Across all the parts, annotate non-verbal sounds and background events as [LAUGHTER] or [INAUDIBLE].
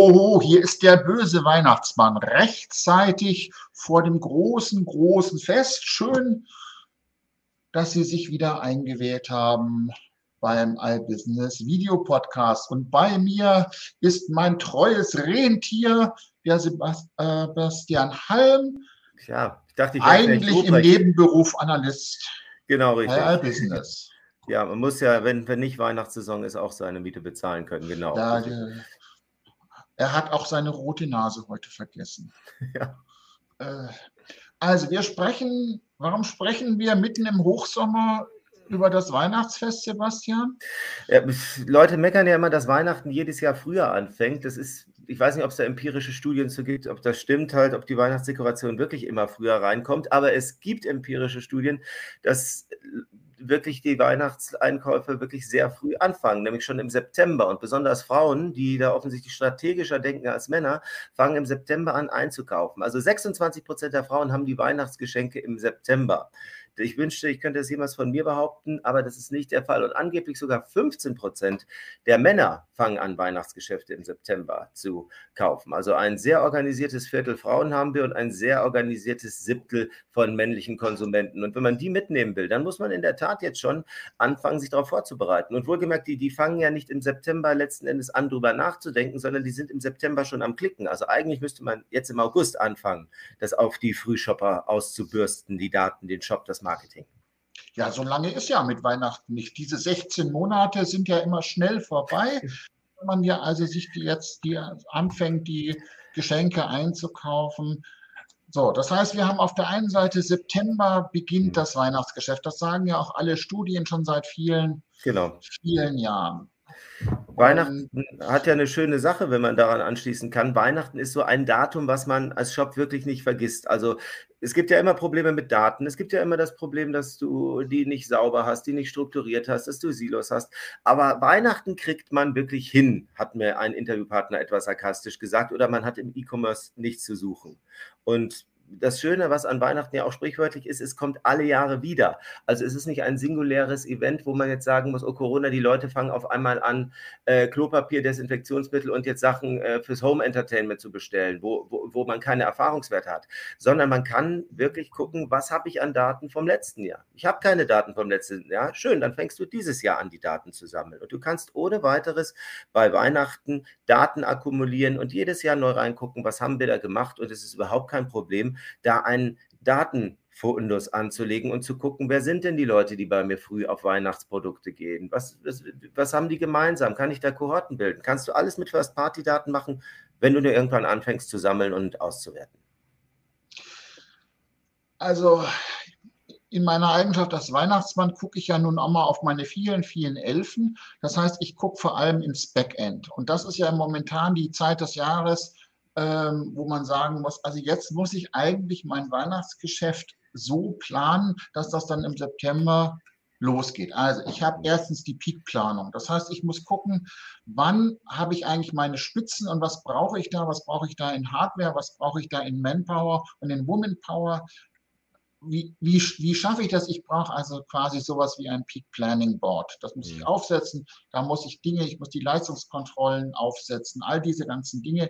Oh, hier ist der böse Weihnachtsmann rechtzeitig vor dem großen, großen Fest. Schön, dass Sie sich wieder eingewählt haben beim iBusiness Video Podcast. Und bei mir ist mein treues Rentier, der äh, Sebastian Halm. Ja, ich dachte, ich eigentlich im Nebenberuf Analyst. Genau, richtig. Bei iBusiness. Ja, man muss ja, wenn, wenn nicht Weihnachtssaison ist, auch seine Miete bezahlen können, genau. Ja, der, er hat auch seine rote Nase heute vergessen. [LAUGHS] Ja. Äh, also wir sprechen, warum sprechen wir mitten im Hochsommer über das Weihnachtsfest, Sebastian? Ja, Leute meckern ja immer, dass Weihnachten jedes Jahr früher anfängt. Das ist, ich weiß nicht, ob es da empirische Studien zu gibt, ob das stimmt halt, ob die Weihnachtsdekoration wirklich immer früher reinkommt. Aber es gibt empirische Studien, dass wirklich die Weihnachtseinkäufe wirklich sehr früh anfangen, nämlich schon im September. Und besonders Frauen, die da offensichtlich strategischer denken als Männer, fangen im September an einzukaufen. Also 26 Prozent der Frauen haben die Weihnachtsgeschenke im September. Ich wünschte, ich könnte das jemals von mir behaupten, aber das ist nicht der Fall. Und angeblich sogar 15 Prozent der Männer fangen an, Weihnachtsgeschäfte im September zu kaufen. Also ein sehr organisiertes Viertel Frauen haben wir und ein sehr organisiertes Siebtel von männlichen Konsumenten. Und wenn man die mitnehmen will, dann muss man in der Tat jetzt schon anfangen, sich darauf vorzubereiten. Und wohlgemerkt, die, die fangen ja nicht im September letzten Endes an, darüber nachzudenken, sondern die sind im September schon am Klicken. Also eigentlich müsste man jetzt im August anfangen, das auf die Frühshopper auszubürsten, die Daten, den Shop, das Marketing. Ja, so lange ist ja mit Weihnachten nicht. Diese 16 Monate sind ja immer schnell vorbei. Wenn man ja also sich die jetzt die anfängt, die Geschenke einzukaufen. So, das heißt, wir haben auf der einen Seite September beginnt mhm. das Weihnachtsgeschäft. Das sagen ja auch alle Studien schon seit vielen, genau. vielen Jahren. Weihnachten hat ja eine schöne Sache, wenn man daran anschließen kann. Weihnachten ist so ein Datum, was man als Shop wirklich nicht vergisst. Also es gibt ja immer Probleme mit Daten. Es gibt ja immer das Problem, dass du die nicht sauber hast, die nicht strukturiert hast, dass du Silos hast. Aber Weihnachten kriegt man wirklich hin, hat mir ein Interviewpartner etwas sarkastisch gesagt. Oder man hat im E-Commerce nichts zu suchen. Und das Schöne, was an Weihnachten ja auch sprichwörtlich ist, es kommt alle Jahre wieder. Also es ist nicht ein singuläres Event, wo man jetzt sagen muss, oh Corona, die Leute fangen auf einmal an, äh, Klopapier, Desinfektionsmittel und jetzt Sachen äh, fürs Home Entertainment zu bestellen, wo, wo, wo man keine Erfahrungswerte hat, sondern man kann wirklich gucken, was habe ich an Daten vom letzten Jahr. Ich habe keine Daten vom letzten Jahr. Schön, dann fängst du dieses Jahr an, die Daten zu sammeln. Und du kannst ohne weiteres bei Weihnachten Daten akkumulieren und jedes Jahr neu reingucken, was haben wir da gemacht und es ist überhaupt kein Problem da einen Datenfundus anzulegen und zu gucken, wer sind denn die Leute, die bei mir früh auf Weihnachtsprodukte gehen? Was, was, was haben die gemeinsam? Kann ich da Kohorten bilden? Kannst du alles mit First-Party-Daten machen, wenn du nur irgendwann anfängst zu sammeln und auszuwerten? Also in meiner Eigenschaft als Weihnachtsmann gucke ich ja nun auch mal auf meine vielen, vielen Elfen. Das heißt, ich gucke vor allem ins Backend. Und das ist ja momentan die Zeit des Jahres, ähm, wo man sagen muss, also jetzt muss ich eigentlich mein Weihnachtsgeschäft so planen, dass das dann im September losgeht. Also ich habe erstens die Peakplanung. Das heißt, ich muss gucken, wann habe ich eigentlich meine Spitzen und was brauche ich da, was brauche ich da in Hardware, was brauche ich da in Manpower und in Womanpower. Wie, wie, wie schaffe ich das? Ich brauche also quasi sowas wie ein Peak Planning Board. Das muss ich mhm. aufsetzen. Da muss ich Dinge, ich muss die Leistungskontrollen aufsetzen, all diese ganzen Dinge,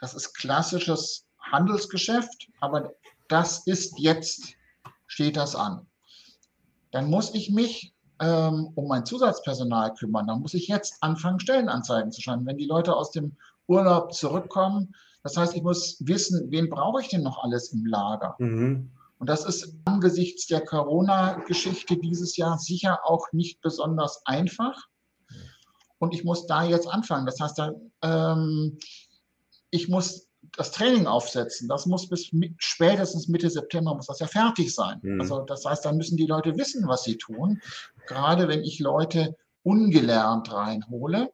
das ist klassisches Handelsgeschäft, aber das ist jetzt, steht das an. Dann muss ich mich ähm, um mein Zusatzpersonal kümmern. Dann muss ich jetzt anfangen, Stellenanzeigen zu schreiben. Wenn die Leute aus dem Urlaub zurückkommen, das heißt, ich muss wissen, wen brauche ich denn noch alles im Lager? Mhm. Und das ist angesichts der Corona-Geschichte dieses Jahr sicher auch nicht besonders einfach. Und ich muss da jetzt anfangen. Das heißt, da, ähm, ich muss das Training aufsetzen. Das muss bis spätestens Mitte September muss das ja fertig sein. Mhm. Also das heißt, dann müssen die Leute wissen, was sie tun. Gerade wenn ich Leute ungelernt reinhole.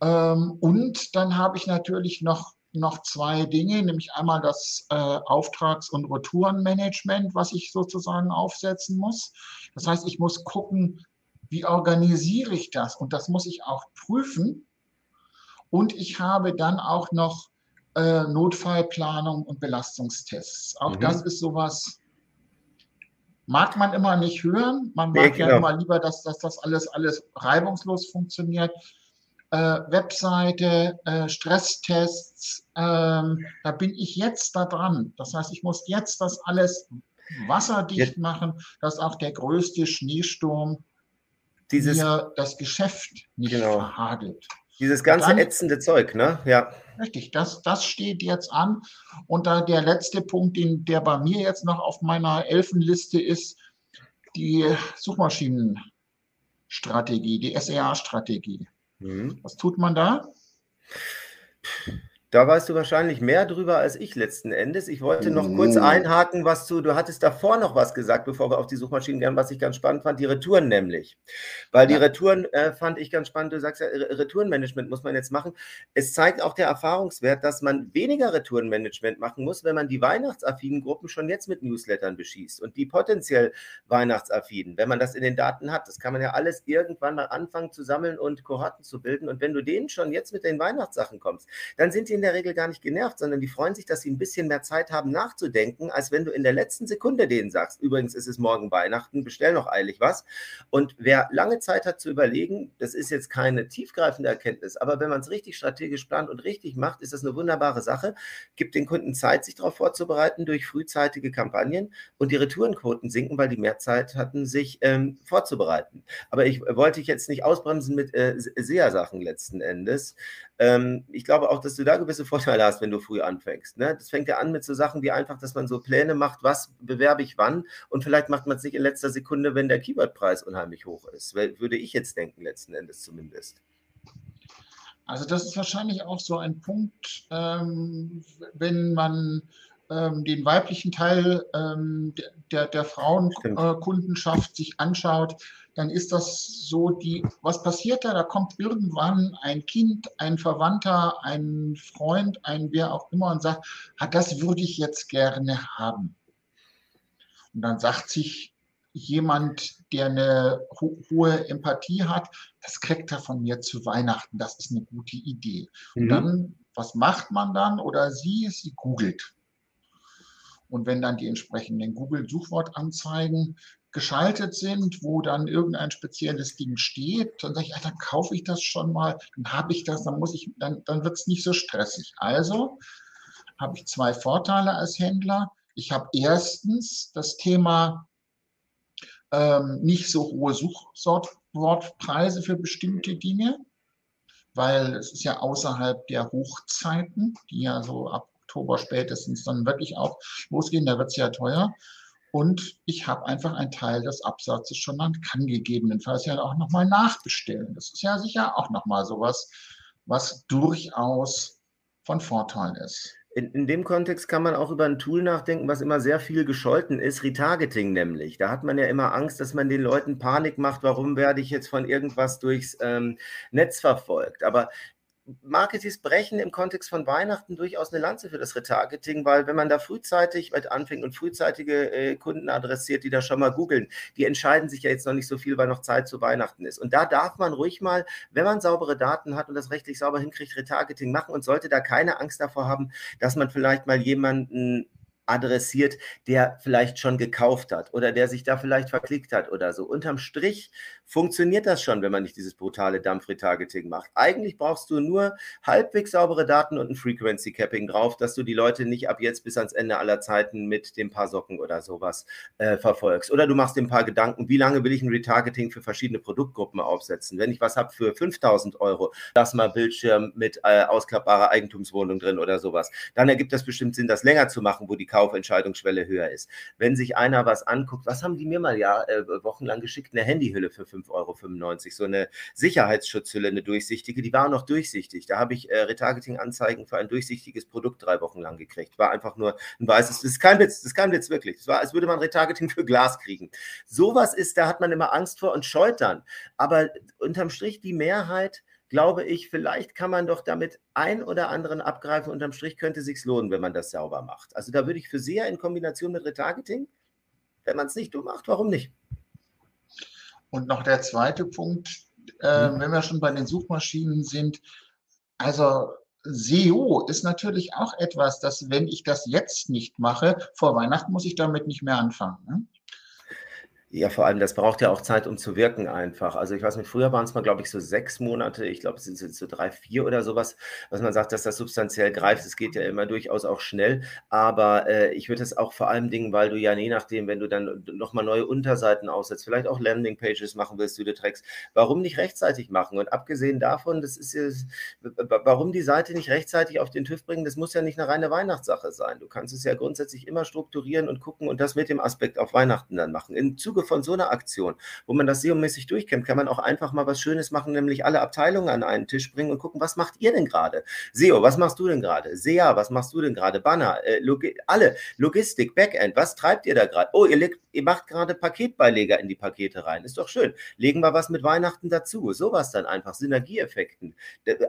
Ähm, und dann habe ich natürlich noch noch zwei Dinge, nämlich einmal das äh, Auftrags- und Retourenmanagement, was ich sozusagen aufsetzen muss. Das heißt, ich muss gucken, wie organisiere ich das? Und das muss ich auch prüfen, und ich habe dann auch noch äh, Notfallplanung und Belastungstests. Auch mhm. das ist sowas, mag man immer nicht hören. Man mag nee, ja genau. immer lieber, dass, dass das alles, alles reibungslos funktioniert. äh, Webseite, äh, Stresstests, ähm, da bin ich jetzt da dran. Das heißt, ich muss jetzt das alles wasserdicht machen, dass auch der größte Schneesturm Dieses, mir das Geschäft nicht genau. verhagelt. Dieses ganze dann, ätzende Zeug, ne? Ja. Richtig, das, das steht jetzt an. Und da der letzte Punkt, den, der bei mir jetzt noch auf meiner Elfenliste ist, die Suchmaschinenstrategie, die SEA-Strategie. Mhm. Was tut man da? Da weißt du wahrscheinlich mehr drüber als ich letzten Endes. Ich wollte noch kurz einhaken, was du, du hattest davor noch was gesagt, bevor wir auf die Suchmaschinen gehen, was ich ganz spannend fand, die Retouren nämlich. Weil die Retouren äh, fand ich ganz spannend. Du sagst ja, Retourenmanagement muss man jetzt machen. Es zeigt auch der Erfahrungswert, dass man weniger Retourenmanagement machen muss, wenn man die weihnachtsaffinen Gruppen schon jetzt mit Newslettern beschießt und die potenziell weihnachtsaffinen, wenn man das in den Daten hat. Das kann man ja alles irgendwann mal anfangen zu sammeln und Kohorten zu bilden. Und wenn du denen schon jetzt mit den Weihnachtssachen kommst, dann sind die in der Regel gar nicht genervt, sondern die freuen sich, dass sie ein bisschen mehr Zeit haben nachzudenken, als wenn du in der letzten Sekunde denen sagst, übrigens ist es morgen Weihnachten, bestell noch eilig was. Und wer lange Zeit hat zu überlegen, das ist jetzt keine tiefgreifende Erkenntnis, aber wenn man es richtig strategisch plant und richtig macht, ist das eine wunderbare Sache, gibt den Kunden Zeit, sich darauf vorzubereiten durch frühzeitige Kampagnen und die Retourenquoten sinken, weil die mehr Zeit hatten, sich ähm, vorzubereiten. Aber ich wollte ich jetzt nicht ausbremsen mit äh, SEA-Sachen letzten Endes. Ähm, ich glaube auch, dass du da gewisse Vorteile hast, wenn du früh anfängst. Ne? Das fängt ja an mit so Sachen wie einfach, dass man so Pläne macht, was bewerbe ich wann und vielleicht macht man es nicht in letzter Sekunde, wenn der Keywordpreis unheimlich hoch ist. Würde ich jetzt denken, letzten Endes zumindest. Also das ist wahrscheinlich auch so ein Punkt, ähm, wenn man ähm, den weiblichen Teil ähm, der, der Frauenkundenschaft sich anschaut, dann ist das so die, was passiert da? Da kommt irgendwann ein Kind, ein Verwandter, ein Freund, ein wer auch immer und sagt, ah, das würde ich jetzt gerne haben. Und dann sagt sich jemand, der eine ho hohe Empathie hat, das kriegt er von mir zu Weihnachten, das ist eine gute Idee. Mhm. Und dann, was macht man dann? Oder sie, sie googelt. Und wenn dann die entsprechenden Google-Suchwortanzeigen geschaltet sind, wo dann irgendein spezielles Ding steht, dann sage ich, ah, dann kaufe ich das schon mal, dann habe ich das, dann muss ich, dann, dann wird es nicht so stressig. Also habe ich zwei Vorteile als Händler. Ich habe erstens das Thema ähm, nicht so hohe Suchwortpreise für bestimmte Dinge, weil es ist ja außerhalb der Hochzeiten, die ja so ab Oktober spätestens dann wirklich auch losgehen, da wird es ja teuer. Und ich habe einfach einen Teil des Absatzes schon an, kann gegebenenfalls ja auch nochmal nachbestellen. Das ist ja sicher auch nochmal sowas, was durchaus von Vorteil ist. In, in, dem Kontext kann man auch über ein Tool nachdenken, was immer sehr viel gescholten ist, Retargeting nämlich. Da hat man ja immer Angst, dass man den Leuten Panik macht, warum werde ich jetzt von irgendwas durchs ähm, Netz verfolgt. Aber Marketings brechen im Kontext von Weihnachten durchaus eine Lanze für das Retargeting, weil wenn man da frühzeitig anfängt und frühzeitige äh, Kunden adressiert, die da schon mal googeln, die entscheiden sich ja jetzt noch nicht so viel, weil noch Zeit zu Weihnachten ist. Und da darf man ruhig mal, wenn man saubere Daten hat und das rechtlich sauber hinkriegt, Retargeting machen und sollte da keine Angst davor haben, dass man vielleicht mal jemanden adressiert, der vielleicht schon gekauft hat oder der sich da vielleicht verklickt hat oder so. Unterm Strich funktioniert das schon, wenn man nicht dieses brutale Dump-Retargeting macht. Eigentlich brauchst du nur halbwegs saubere Daten und ein Frequency Capping drauf, dass du die Leute nicht ab jetzt bis ans Ende aller Zeiten mit dem paar Socken oder sowas äh, verfolgst. Oder du machst dir ein paar Gedanken, wie lange will ich ein Retargeting für verschiedene Produktgruppen aufsetzen? Wenn ich was habe für 5000 Euro, lass mal Bildschirm mit äh, ausklappbarer Eigentumswohnung drin oder sowas, dann ergibt das bestimmt Sinn, das länger zu machen, wo die Kaufentscheidungsschwelle höher ist. Wenn sich einer was anguckt, was haben die mir mal ja äh, wochenlang geschickt? Eine Handyhülle für 5 5,95 Euro. So eine Sicherheitsschutzhülle, eine durchsichtige, die war noch durchsichtig. Da habe ich äh, Retargeting-Anzeigen für ein durchsichtiges Produkt drei Wochen lang gekriegt. War einfach nur ein weißes, das ist kein Witz, das ist kein Witz wirklich. Das war, als würde man Retargeting für Glas kriegen. Sowas ist, da hat man immer Angst vor und scheut dann. Aber unterm Strich die Mehrheit, glaube ich, vielleicht kann man doch damit ein oder anderen abgreifen. Unterm Strich könnte sich lohnen, wenn man das sauber macht. Also da würde ich für sehr in Kombination mit Retargeting, wenn man es nicht dumm macht, warum nicht? Und noch der zweite Punkt, äh, mhm. wenn wir schon bei den Suchmaschinen sind, also SEO ist natürlich auch etwas, dass wenn ich das jetzt nicht mache, vor Weihnachten muss ich damit nicht mehr anfangen. Ne? Ja, vor allem, das braucht ja auch Zeit, um zu wirken einfach. Also ich weiß nicht, früher waren es mal, glaube ich, so sechs Monate, ich glaube, es sind jetzt so drei, vier oder sowas, was man sagt, dass das substanziell greift. Es geht ja immer durchaus auch schnell, aber äh, ich würde es auch vor allem Dingen, weil du ja je nachdem, wenn du dann nochmal neue Unterseiten aussetzt, vielleicht auch Landingpages machen willst, du dir trägst, warum nicht rechtzeitig machen? Und abgesehen davon, das ist ja, warum die Seite nicht rechtzeitig auf den TÜV bringen, das muss ja nicht eine reine Weihnachtssache sein. Du kannst es ja grundsätzlich immer strukturieren und gucken und das mit dem Aspekt auf Weihnachten dann machen. Im Zuge Zuge von so einer Aktion, wo man das SEO-mäßig durchkämmt, kann man auch einfach mal was Schönes machen, nämlich alle Abteilungen an einen Tisch bringen und gucken, was macht ihr denn gerade? SEO, was machst du denn gerade? SEA, was machst du denn gerade? Banner, äh, Logi alle, Logistik, Backend, was treibt ihr da gerade? Oh, ihr, ihr macht gerade Paketbeileger in die Pakete rein. Ist doch schön. Legen wir was mit Weihnachten dazu. Sowas dann einfach, Synergieeffekten.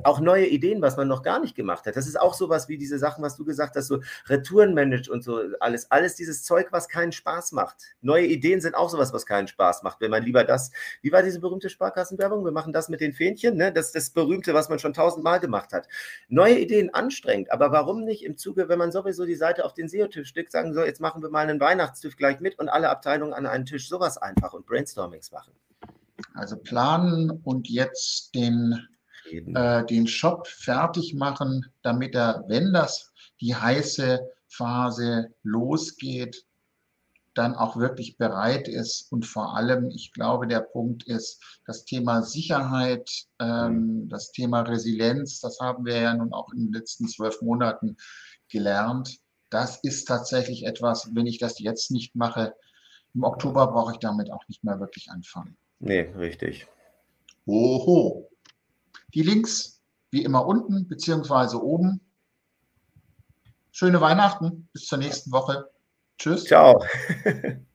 Auch neue Ideen, was man noch gar nicht gemacht hat. Das ist auch sowas wie diese Sachen, was du gesagt hast, so Retouren managed und so alles. Alles dieses Zeug, was keinen Spaß macht. Neue Ideen sind auch sowas sowas, was keinen Spaß macht. Wenn man lieber das, wie war diese berühmte Sparkassenwerbung? Wir machen das mit den Fähnchen, ne? Das ist das Berühmte, was man schon tausendmal gemacht hat. Neue Ideen anstrengend, aber warum nicht im Zuge, wenn man sowieso die Seite auf den SEO-Tisch stückt, sagen so, jetzt machen wir mal einen Weihnachtstisch gleich mit und alle Abteilungen an einen Tisch, sowas einfach und Brainstormings machen. Also planen und jetzt den, äh, den Shop fertig machen, damit er, wenn das die heiße Phase losgeht, dann auch wirklich bereit ist. Und vor allem, ich glaube, der Punkt ist das Thema Sicherheit, ähm, mhm. das Thema Resilienz, das haben wir ja nun auch in den letzten zwölf Monaten gelernt. Das ist tatsächlich etwas, wenn ich das jetzt nicht mache, im Oktober brauche ich damit auch nicht mehr wirklich anfangen. Nee, richtig. Oho. Die Links wie immer unten beziehungsweise oben. Schöne Weihnachten. Bis zur nächsten Woche. Tschüss. Ciao. [LAUGHS]